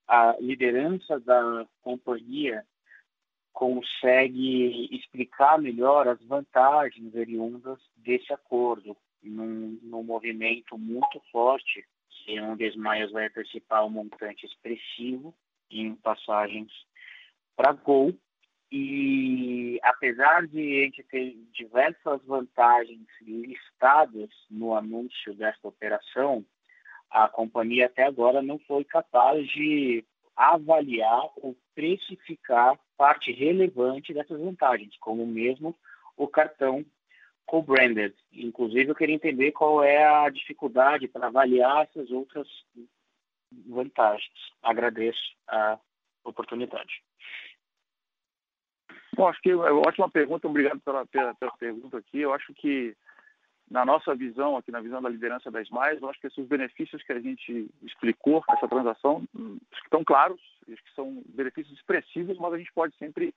a liderança da companhia consegue explicar melhor as vantagens oriundas desse acordo, num, num movimento muito forte, onde as Maias vai antecipar um montante expressivo em passagens para Gol. E apesar de a gente ter diversas vantagens listadas no anúncio desta operação, a companhia até agora não foi capaz de avaliar ou precificar parte relevante dessas vantagens, como mesmo o cartão co-branded. Inclusive, eu queria entender qual é a dificuldade para avaliar essas outras vantagens. Agradeço a oportunidade. Bom, acho que é ótima pergunta, obrigado pela, pela, pela, pergunta aqui. Eu acho que, na nossa visão, aqui na visão da liderança das mais, eu acho que esses benefícios que a gente explicou, essa transação, estão claros, que são benefícios expressivos, mas a gente pode sempre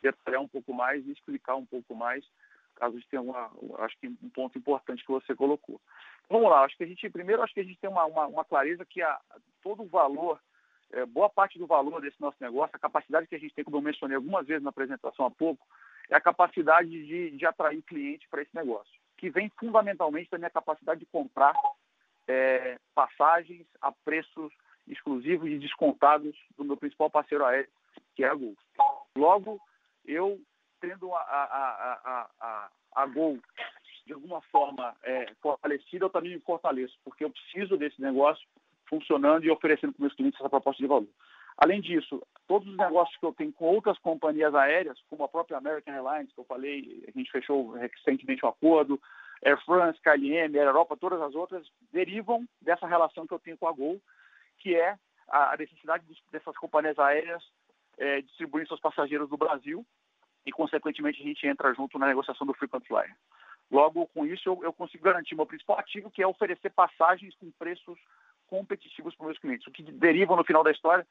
detalhar um pouco mais e explicar um pouco mais, caso gente tenha uma, acho que um ponto importante que você colocou. Vamos lá, acho que a gente, primeiro, acho que a gente tem uma, uma, uma clareza que a, todo o valor é, boa parte do valor desse nosso negócio, a capacidade que a gente tem, como eu mencionei algumas vezes na apresentação há pouco, é a capacidade de, de atrair cliente para esse negócio, que vem fundamentalmente da minha capacidade de comprar é, passagens a preços exclusivos e descontados do meu principal parceiro aéreo, que é a Gol. Logo, eu tendo a, a, a, a, Gol de alguma forma é, fortalecida, eu também me fortaleço, porque eu preciso desse negócio funcionando e oferecendo para os meus clientes essa proposta de valor. Além disso, todos os negócios que eu tenho com outras companhias aéreas, como a própria American Airlines, que eu falei, a gente fechou recentemente um acordo, Air France, KLM, Air Europa, todas as outras, derivam dessa relação que eu tenho com a Gol, que é a necessidade dessas companhias aéreas é, distribuir seus passageiros do Brasil e, consequentemente, a gente entra junto na negociação do Frequent Flyer. Logo, com isso, eu, eu consigo garantir meu principal ativo, que é oferecer passagens com preços competitivos para os meus clientes, o que deriva no final da história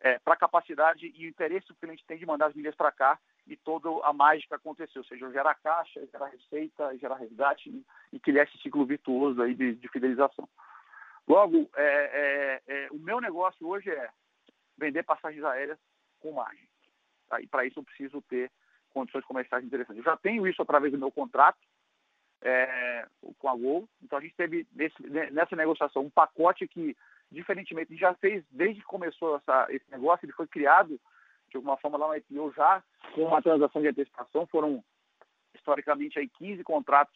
é, para a capacidade e o interesse que o cliente tem de mandar as milhas para cá e toda a mágica acontecer, ou seja, gerar caixa, gerar receita, gerar resgate e, e criar esse ciclo virtuoso aí de, de fidelização. Logo, é, é, é, o meu negócio hoje é vender passagens aéreas com margem. Tá? E para isso eu preciso ter condições comerciais interessantes. Eu já tenho isso através do meu contrato, é, com a Gol. Então a gente teve nesse, nessa negociação um pacote que, diferentemente, já fez desde que começou essa, esse negócio, ele foi criado de alguma forma lá no IPO já com uma transação de antecipação. Foram historicamente aí 15 contratos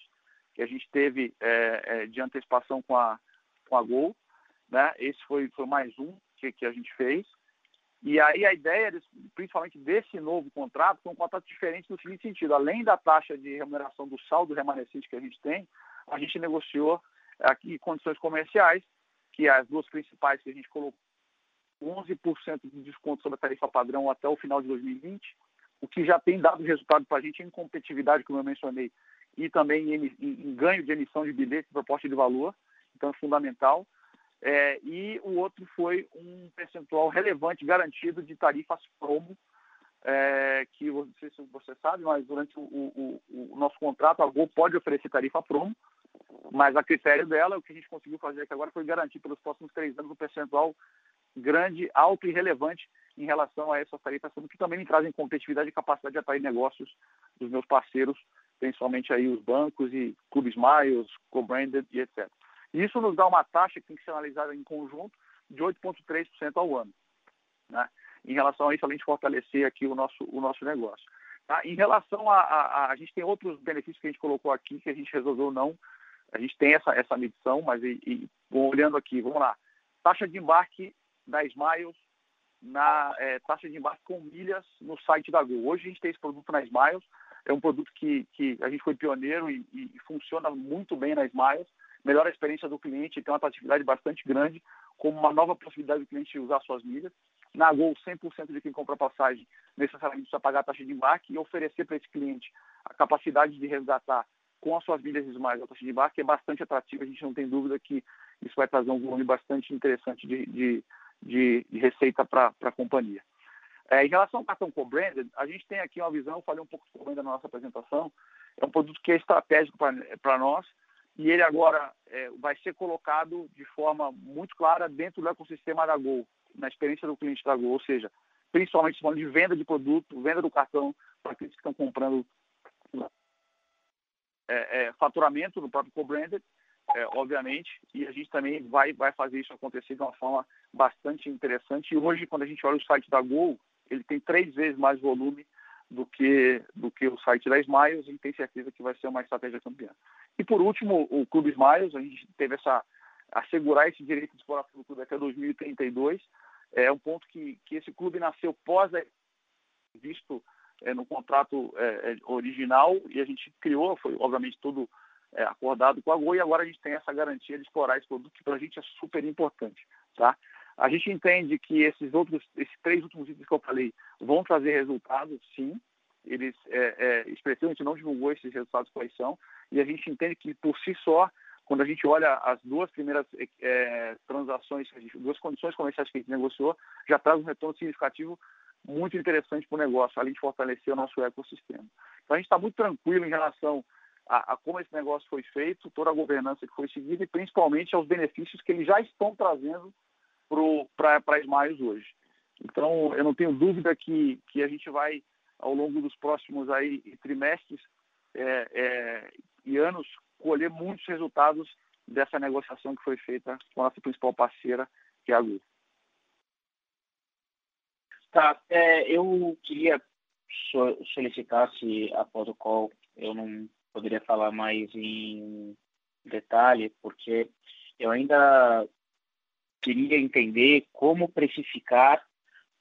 que a gente teve é, é, de antecipação com a, com a Gol. Né? Esse foi, foi mais um que, que a gente fez. E aí a ideia, principalmente desse novo contrato, foi um contrato diferente no seguinte sentido. Além da taxa de remuneração do saldo remanescente que a gente tem, a gente negociou aqui condições comerciais, que as duas principais que a gente colocou, 11% de desconto sobre a tarifa padrão até o final de 2020, o que já tem dado resultado para a gente em competitividade, como eu mencionei, e também em, em, em ganho de emissão de bilhete, proposta de valor, então é fundamental. É, e o outro foi um percentual relevante garantido de tarifas promo, é, que não sei se você sabe, mas durante o, o, o, nosso contrato a Gol pode oferecer tarifa promo, mas a critério dela, o que a gente conseguiu fazer aqui agora foi garantir pelos próximos três anos um percentual grande, alto e relevante em relação a essas tarifas, que também me trazem competitividade e capacidade de atrair negócios dos meus parceiros, principalmente aí os bancos e clubes Miles, co-branded e etc. Isso nos dá uma taxa que tem que ser analisada em conjunto de 8,3% ao ano. Né? Em relação a isso, além de fortalecer aqui o nosso, o nosso negócio. Tá? Em relação a, a, a, gente tem outros benefícios que a gente colocou aqui, que a gente resolveu não. A gente tem essa, essa medição, mas e, e, olhando aqui, vamos lá. Taxa de embarque da Smiles, na é, taxa de embarque com milhas no site da Gol. Hoje a gente tem esse produto na Smiles, é um produto que, que a gente foi pioneiro e, e funciona muito bem na Smiles melhora a experiência do cliente, tem uma atratividade bastante grande, como uma nova possibilidade do cliente usar suas milhas. Na Gol, 100% de quem compra passagem necessariamente precisa pagar a taxa de embarque e oferecer para esse cliente a capacidade de resgatar com as suas milhas mais a taxa de embarque é bastante atrativa. A gente não tem dúvida que isso vai trazer um volume bastante interessante de, de, de, de receita para a companhia. É, em relação ao cartão co-branded, a gente tem aqui uma visão, eu falei um pouco sobre da nossa apresentação, é um produto que é estratégico para nós, e ele agora é, vai ser colocado de forma muito clara dentro do ecossistema da Gol, na experiência do cliente da Gol, ou seja, principalmente falando de venda de produto, venda do cartão para aqueles que estão comprando é, é, faturamento no próprio co-branded, é, obviamente, e a gente também vai, vai fazer isso acontecer de uma forma bastante interessante. E hoje, quando a gente olha o site da Gol, ele tem três vezes mais volume do que, do que o site da Smiles, gente tem certeza que vai ser uma estratégia campeã. E por último, o Clube Smiles, a gente teve essa assegurar esse direito de exploração do clube até 2032. É um ponto que, que esse clube nasceu pós visto é, no contrato é, é, original e a gente criou, foi obviamente tudo é, acordado com a Goi e agora a gente tem essa garantia de explorar esse produto que para a gente é super importante, tá? A gente entende que esses outros, esses três últimos itens que eu falei vão trazer resultados, sim. Eles, é, é, expressivamente não divulgou esses resultados quais são e a gente entende que por si só quando a gente olha as duas primeiras é, transações, duas condições comerciais que a gente negociou, já traz um retorno significativo muito interessante para o negócio, além de fortalecer o nosso ecossistema. Então a gente está muito tranquilo em relação a, a, como esse negócio foi feito, toda a governança que foi seguida e principalmente aos benefícios que eles já estão trazendo para Smiles hoje. Então eu não tenho dúvida que, que a gente vai, ao longo dos próximos aí, trimestres é, é, e anos, colher muitos resultados dessa negociação que foi feita com a nossa principal parceira, que é a Google. Tá, é, eu queria solicitar se após o call eu não poderia falar mais em detalhe, porque eu ainda queria entender como precificar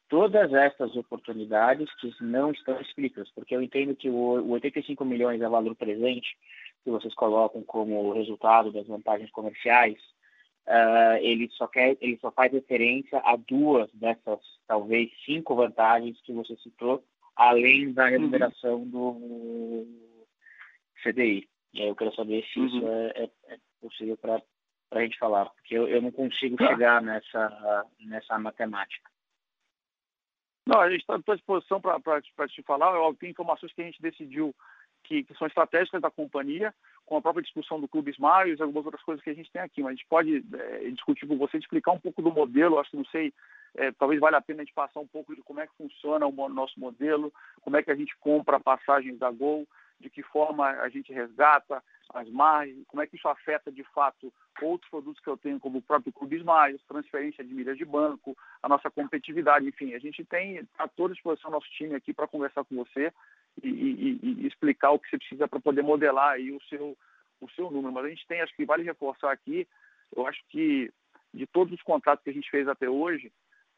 todas essas oportunidades que não estão explícitas, porque eu entendo que o 85 milhões é valor presente que vocês colocam como resultado das vantagens comerciais, uh, ele só quer, ele só faz referência a duas dessas, talvez cinco vantagens que você citou, além da uhum. remuneração uhum. do CDI. E aí eu quero saber se uhum. isso é, é, é possível para a gente falar, porque eu, eu não consigo ah. chegar nessa, nessa matemática. Não, a gente está à disposição para te falar. Tem informações que a gente decidiu que, que, são estratégicas da companhia, com a própria discussão do Clube Smiles e algumas outras coisas que a gente tem aqui. Mas a gente pode é, discutir com você, explicar um pouco do modelo. Acho que não sei, é, talvez valha a pena a gente passar um pouco de como é que funciona o nosso modelo, como é que a gente compra passagens da Gol, de que forma a gente resgata as margens, como é que isso afeta de fato outros produtos que eu tenho, como o próprio Clube Smiles, transferência de milhas de banco, a nossa competitividade, enfim, a gente tem a toda disposição nosso time aqui para conversar com você e, e, e, explicar o que você precisa para poder modelar aí o seu, o seu número. Mas a gente tem, acho que vale reforçar aqui, eu acho que de todos os contratos que a gente fez até hoje,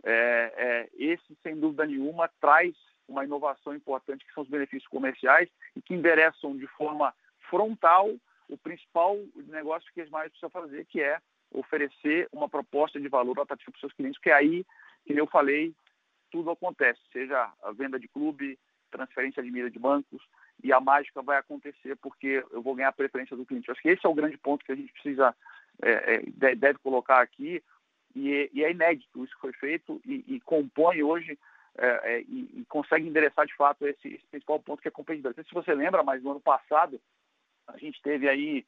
é, é, esse, sem dúvida nenhuma, traz uma inovação importante, que são os benefícios comerciais, e que endereçam de forma frontal o principal negócio que as mais precisam fazer, que é oferecer uma proposta de valor atrativo para os seus clientes, que é aí, que eu falei, tudo acontece, seja a venda de clube, transferência de milha de bancos, e a mágica vai acontecer porque eu vou ganhar a preferência do cliente. Acho que esse é o grande ponto que a gente precisa, é, é, deve colocar aqui, e, e, é inédito isso que foi feito e, e compõe hoje é, é, e, e, consegue endereçar de fato esse, esse, principal ponto que é competitividade. Se você lembra, mas no ano passado a gente teve aí,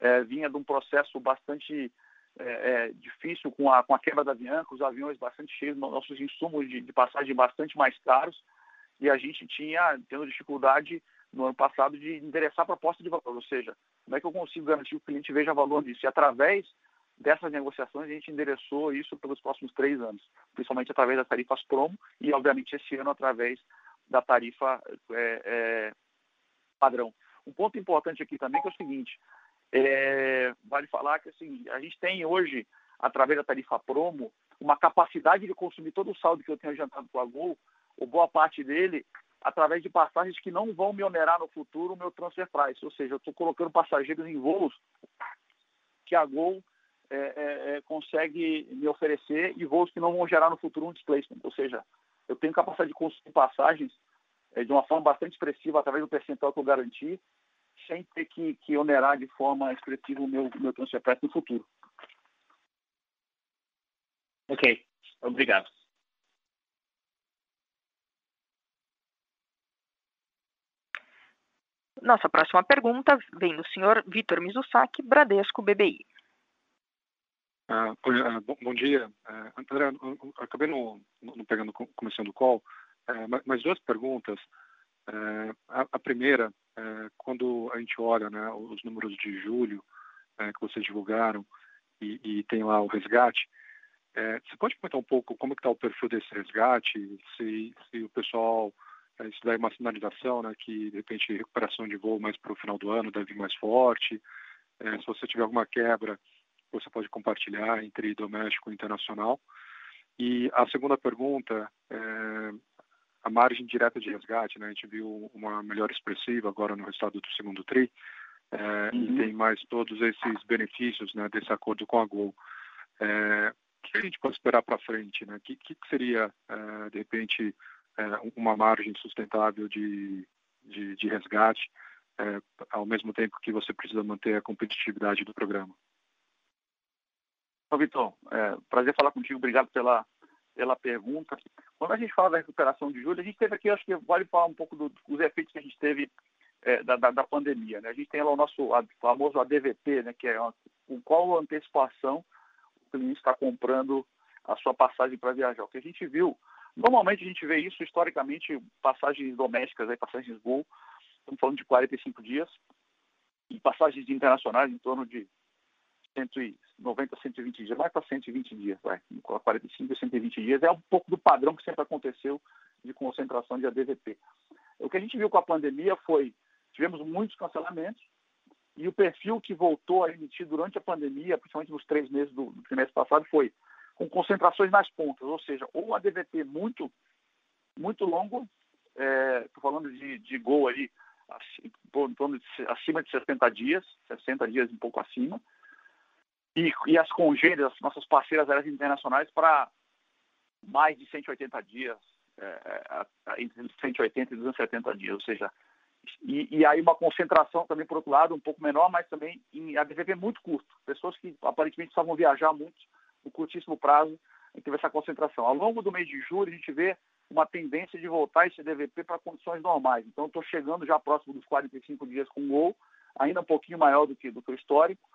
é, vinha de um processo bastante é, é, difícil com a, com a quebra da Avianca, os aviões bastante cheios, nossos insumos de, de passagem bastante mais caros, e a gente tinha, tendo dificuldade no ano passado de endereçar a proposta de valor, ou seja, como é que eu consigo garantir que o cliente veja valor nisso? E através dessas negociações a gente endereçou isso pelos próximos três anos, principalmente através das tarifas promo e, obviamente, esse ano através da tarifa é, é, padrão. Um ponto importante aqui também que é o seguinte, é, vale falar que assim, a gente tem hoje, através da tarifa promo, uma capacidade de consumir todo o saldo que eu tenho adiantado com a Gol ou boa parte dele, através de passagens que não vão me onerar no futuro o meu transfer price. Ou seja, eu estou colocando passageiros em voos que a Gol é, é, é, consegue me oferecer e voos que não vão gerar no futuro um displacement. Ou seja, eu tenho capacidade de consumir passagens é, de uma forma bastante expressiva através do percentual que eu garanti, sem ter que, que onerar de forma expressiva o meu, meu transfer price no futuro. Ok, obrigado. Nossa próxima pergunta vem do senhor Vitor Mizusaki, Bradesco BBI. Ah, ah, bom, bom, dia. Uh, André, acabei no, no pegando, começando o call, mas duas perguntas. A, a, primeira, quando a gente olha né, os números de julho que vocês divulgaram e, e, tem lá o resgate, você pode comentar um pouco como está o perfil desse resgate, se, se o pessoal isso daí é uma sinalização, né, que de repente recuperação de voo mais para o final do ano deve vir mais forte. É, se você tiver alguma quebra, você pode compartilhar entre doméstico e internacional. E a segunda pergunta, é, a margem direta de resgate, né, a gente viu uma melhor expressiva agora no resultado do segundo TRI, é, uhum. e tem mais todos esses benefícios né, desse acordo com a Gol. É, o que a gente pode esperar para frente? Né? O que, que seria, é, de repente, uma margem sustentável de, de, de resgate, é, ao mesmo tempo que você precisa manter a competitividade do programa? Então, Vitor, é, prazer falar contigo, obrigado pela, pela pergunta. Quando a gente fala da recuperação de julho, a gente teve aqui, acho que vale falar um pouco do, dos efeitos que a gente teve é, da, da, da, pandemia. Né? A gente tem lá o nosso famoso ADVP, né, que é com qual antecipação o cliente está comprando a sua passagem para viajar. O que a gente viu, normalmente a gente vê isso historicamente, passagens domésticas, aí, passagens Gol, estamos falando de 45 dias, e passagens internacionais em torno de 190, 120 dias, mais para 120 dias, vai, 45 120 dias, é um pouco do padrão que sempre aconteceu de concentração de ADVP. O que a gente viu com a pandemia foi, tivemos muitos cancelamentos, e o perfil que voltou a emitir durante a pandemia, principalmente nos três meses do, do trimestre passado, foi com concentrações nas pontas, ou seja, ou ADVP muito, muito longo, estou é, falando de, de gol ali, acima de 60 dias, 60 dias um pouco acima, e, e as congêneres, as nossas parceiras aéreas internacionais, para mais de 180 dias, é, é entre 180 e 270 dias, ou seja, e, e, aí uma concentração também, por outro lado, um pouco menor, mas também em ADVP muito curto. Pessoas que aparentemente estavam viajar muito no curtíssimo prazo, a gente teve essa concentração. Ao longo do mês de julho, a gente vê uma tendência de voltar esse ADVP para condições normais. Então, estou chegando já próximo dos 45 dias com gol, ainda um pouquinho maior do que, do que o histórico,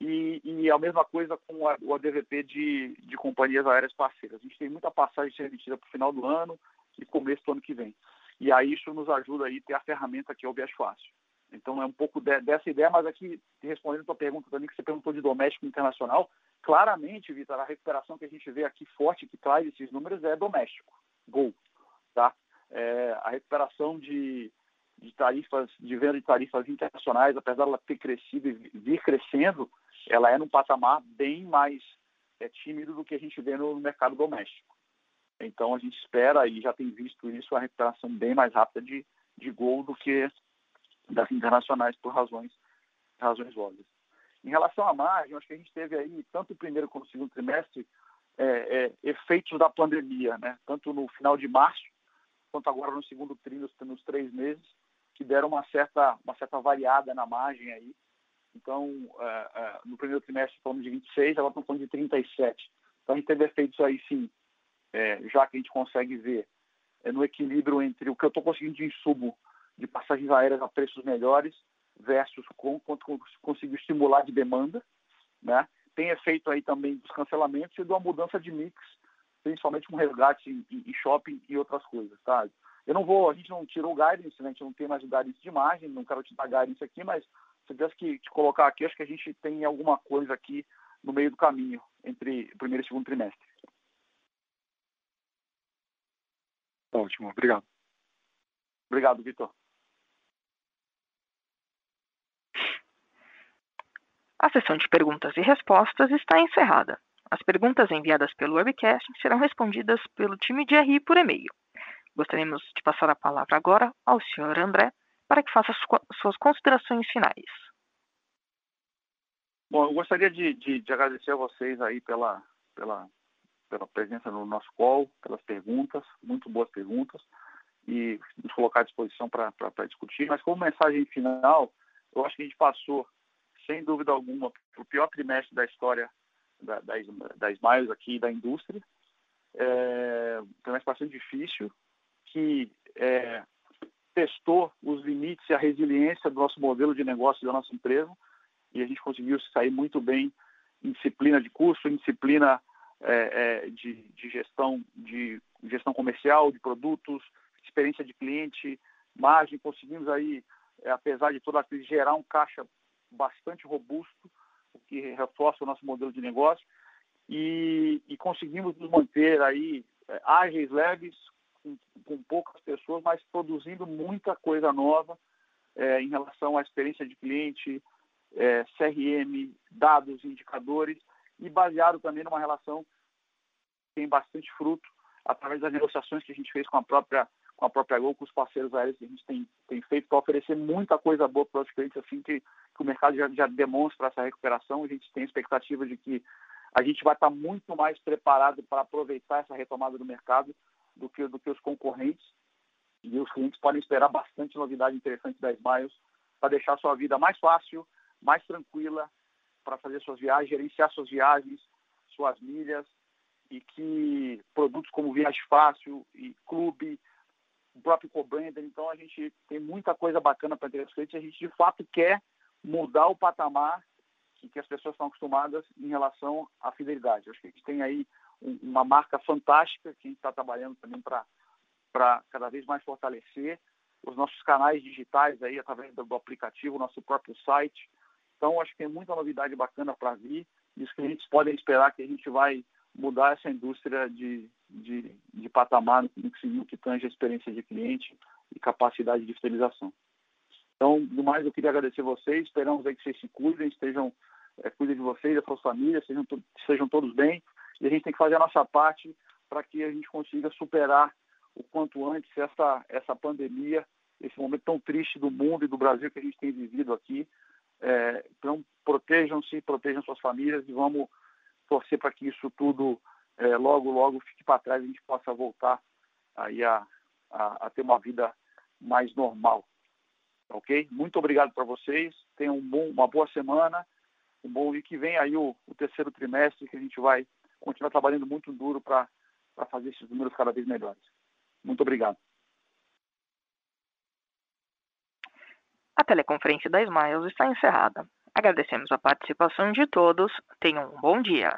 e, e a mesma coisa com a, o ADVP de, de companhias aéreas parceiras. A gente tem muita passagem ser emitida para o final do ano e começo do ano que vem. E aí isso nos ajuda aí a ter a ferramenta que é o Vias Fácil. Então é um pouco de, dessa ideia, mas aqui respondendo a tua pergunta também que você perguntou de doméstico e internacional, claramente, Vitor, a recuperação que a gente vê aqui forte que traz esses números é doméstico, Gol, tá? É, a recuperação de, de tarifas, de venda de tarifas internacionais, apesar dela ter crescido e vir crescendo, ela é num patamar bem mais é, tímido do que a gente vê no mercado doméstico. Então a gente espera e já tem visto isso a recuperação bem mais rápida de, de gol do que das internacionais por razões razões óbvias. Em relação à margem, acho que a gente teve aí tanto o primeiro como o segundo trimestre é, é, efeitos da pandemia, né? Tanto no final de março quanto agora no segundo trimestre, nos, três meses, que deram uma certa uma certa variada na margem aí então, é, é, no primeiro trimestre falamos de 26, agora estamos falando de 37. Então, a gente teve efeitos aí, sim, é, já que a gente consegue ver no equilíbrio entre o que eu estou conseguindo de insumo de passagens aéreas a preços melhores versus com, quanto conseguiu estimular de demanda, né? Tem efeito aí também dos cancelamentos e de uma mudança de mix, principalmente com resgate em, em shopping e outras coisas, tá? Eu não vou, a gente não tirou o guidance, né? a gente não tem mais o guidance de margem, não quero te dar guidance aqui, mas se tivesse que te colocar aqui, acho que a gente tem alguma coisa aqui no meio do caminho entre o primeiro e o segundo trimestre. Ótimo, obrigado. Obrigado, Vitor. A sessão de perguntas e respostas está encerrada. As perguntas enviadas pelo webcast serão respondidas pelo time de RI por e-mail. Gostaríamos de passar a palavra agora ao Sr. André para que faça suas considerações finais. Bom, eu gostaria de, de, de agradecer a vocês aí pela, pela, pela presença no nosso call, pelas perguntas, muito boas perguntas, e nos colocar à disposição para discutir. Mas como mensagem final, eu acho que a gente passou, sem dúvida alguma, o pior trimestre da história da, das, das Smiles aqui da indústria. É, um trimestre bastante difícil, que é, testou os limites e a resiliência do nosso modelo de negócio da nossa empresa e a gente conseguiu sair muito bem em disciplina de curso, em disciplina é, é, de, de, gestão de gestão comercial, de produtos, experiência de cliente, margem, conseguimos aí, é, apesar de toda a crise, gerar um caixa bastante robusto, o que reforça o nosso modelo de negócio, e, e conseguimos nos manter aí é, ágeis, leves, com, com poucas pessoas, mas produzindo muita coisa nova é, em relação à experiência de cliente, é, CRM, dados, indicadores, e baseado também numa relação que tem bastante fruto através das negociações que a gente fez com a própria com a própria Gol, com os parceiros aéreos que a gente tem, tem feito para oferecer muita coisa boa para os clientes, assim que, que o mercado já, já, demonstra essa recuperação. A gente tem expectativa de que a gente vai estar muito mais preparado para aproveitar essa retomada do mercado do que, do que os concorrentes. E os clientes podem esperar bastante novidade interessante da Smiles para deixar sua vida mais fácil, mais tranquila, para fazer suas viagens, gerenciar suas viagens, suas milhas, e que produtos como Viagem Fácil e Clube, o próprio co-branding, então a gente tem muita coisa bacana para entregar os clientes, a gente de fato quer mudar o patamar que, que as pessoas estão acostumadas em relação à fidelidade. Acho que a gente tem aí um, uma marca fantástica que a gente está trabalhando também para cada vez mais fortalecer os nossos canais digitais aí através do, do aplicativo, nosso próprio site. Então acho que tem muita novidade bacana para vir e os clientes podem esperar que a gente vai mudar essa indústria de, de, de patamar no que tange a experiência de cliente e capacidade de fidelização. Então, no mais, eu queria agradecer vocês, esperamos aí que vocês se cuidem, estejam, é, cuidem de vocês, das suas famílias, sejam, sejam todos bem, e a gente tem que fazer a nossa parte para que a gente consiga superar o quanto antes essa, essa pandemia, esse momento tão triste do mundo e do Brasil que a gente tem vivido aqui. É, então, protejam-se, protejam suas famílias e vamos torcer para que isso tudo é, logo, logo fique para trás e a gente possa voltar aí a, a, a, ter uma vida mais normal. Ok? Muito obrigado para vocês. Tenham um bom, uma boa semana. Um bom e que vem aí o, o terceiro trimestre que a gente vai continuar trabalhando muito duro para fazer esses números cada vez melhores. Muito obrigado. A teleconferência da Smiles está encerrada. Agradecemos a participação de todos. Tenham um bom dia.